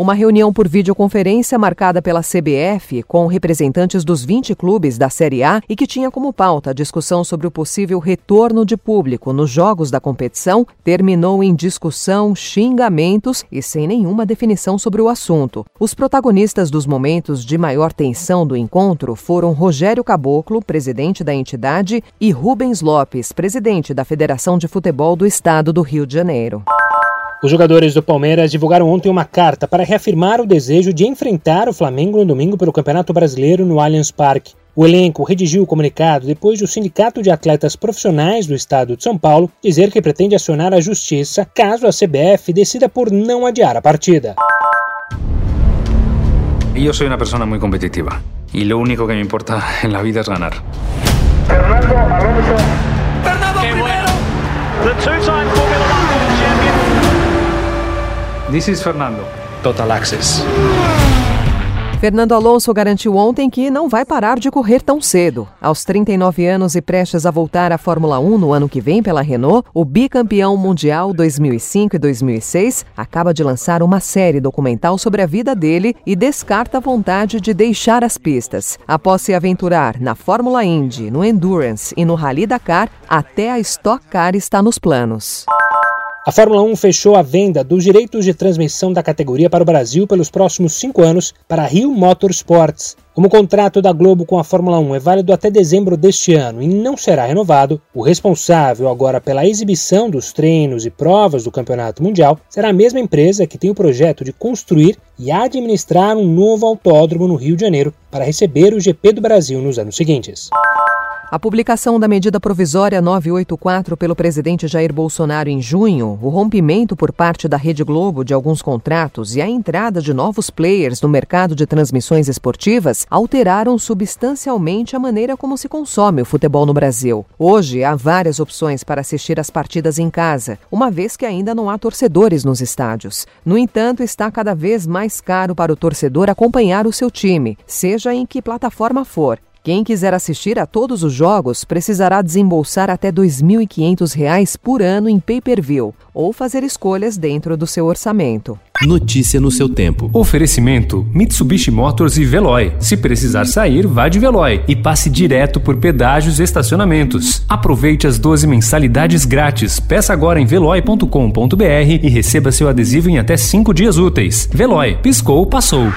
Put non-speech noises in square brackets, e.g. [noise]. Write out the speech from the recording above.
Uma reunião por videoconferência marcada pela CBF com representantes dos 20 clubes da Série A e que tinha como pauta a discussão sobre o possível retorno de público nos jogos da competição terminou em discussão, xingamentos e sem nenhuma definição sobre o assunto. Os protagonistas dos momentos de maior tensão do encontro foram Rogério Caboclo, presidente da entidade, e Rubens Lopes, presidente da Federação de Futebol do Estado do Rio de Janeiro. Os jogadores do Palmeiras divulgaram ontem uma carta para reafirmar o desejo de enfrentar o Flamengo no domingo pelo Campeonato Brasileiro no Allianz Parque. O elenco redigiu o comunicado depois do Sindicato de Atletas Profissionais do Estado de São Paulo dizer que pretende acionar a justiça caso a CBF decida por não adiar a partida. Eu sou uma pessoa muito competitiva e o único que me importa [laughs] na vida é ganhar. Fernando Alonso. Fernando primero. The two-time Formula. This is Fernando. Total Access. Fernando Alonso garantiu ontem que não vai parar de correr tão cedo. Aos 39 anos e prestes a voltar à Fórmula 1 no ano que vem pela Renault, o bicampeão mundial 2005 e 2006 acaba de lançar uma série documental sobre a vida dele e descarta a vontade de deixar as pistas. Após se aventurar na Fórmula Indy, no Endurance e no Rally Dakar, até a Stock Car está nos planos. A Fórmula 1 fechou a venda dos direitos de transmissão da categoria para o Brasil pelos próximos cinco anos para a Rio Motorsports. Como o contrato da Globo com a Fórmula 1 é válido até dezembro deste ano e não será renovado, o responsável agora pela exibição dos treinos e provas do Campeonato Mundial será a mesma empresa que tem o projeto de construir e administrar um novo autódromo no Rio de Janeiro para receber o GP do Brasil nos anos seguintes. A publicação da medida provisória 984 pelo presidente Jair Bolsonaro em junho, o rompimento por parte da Rede Globo de alguns contratos e a entrada de novos players no mercado de transmissões esportivas alteraram substancialmente a maneira como se consome o futebol no Brasil. Hoje há várias opções para assistir às partidas em casa, uma vez que ainda não há torcedores nos estádios. No entanto, está cada vez mais caro para o torcedor acompanhar o seu time, seja em que plataforma for. Quem quiser assistir a todos os jogos precisará desembolsar até R$ 2.500 por ano em pay-per-view ou fazer escolhas dentro do seu orçamento. Notícia no seu tempo. Oferecimento: Mitsubishi Motors e Veloy. Se precisar sair, vá de Veloy e passe direto por pedágios e estacionamentos. Aproveite as 12 mensalidades grátis. Peça agora em veloy.com.br e receba seu adesivo em até 5 dias úteis. Veloy, piscou, passou.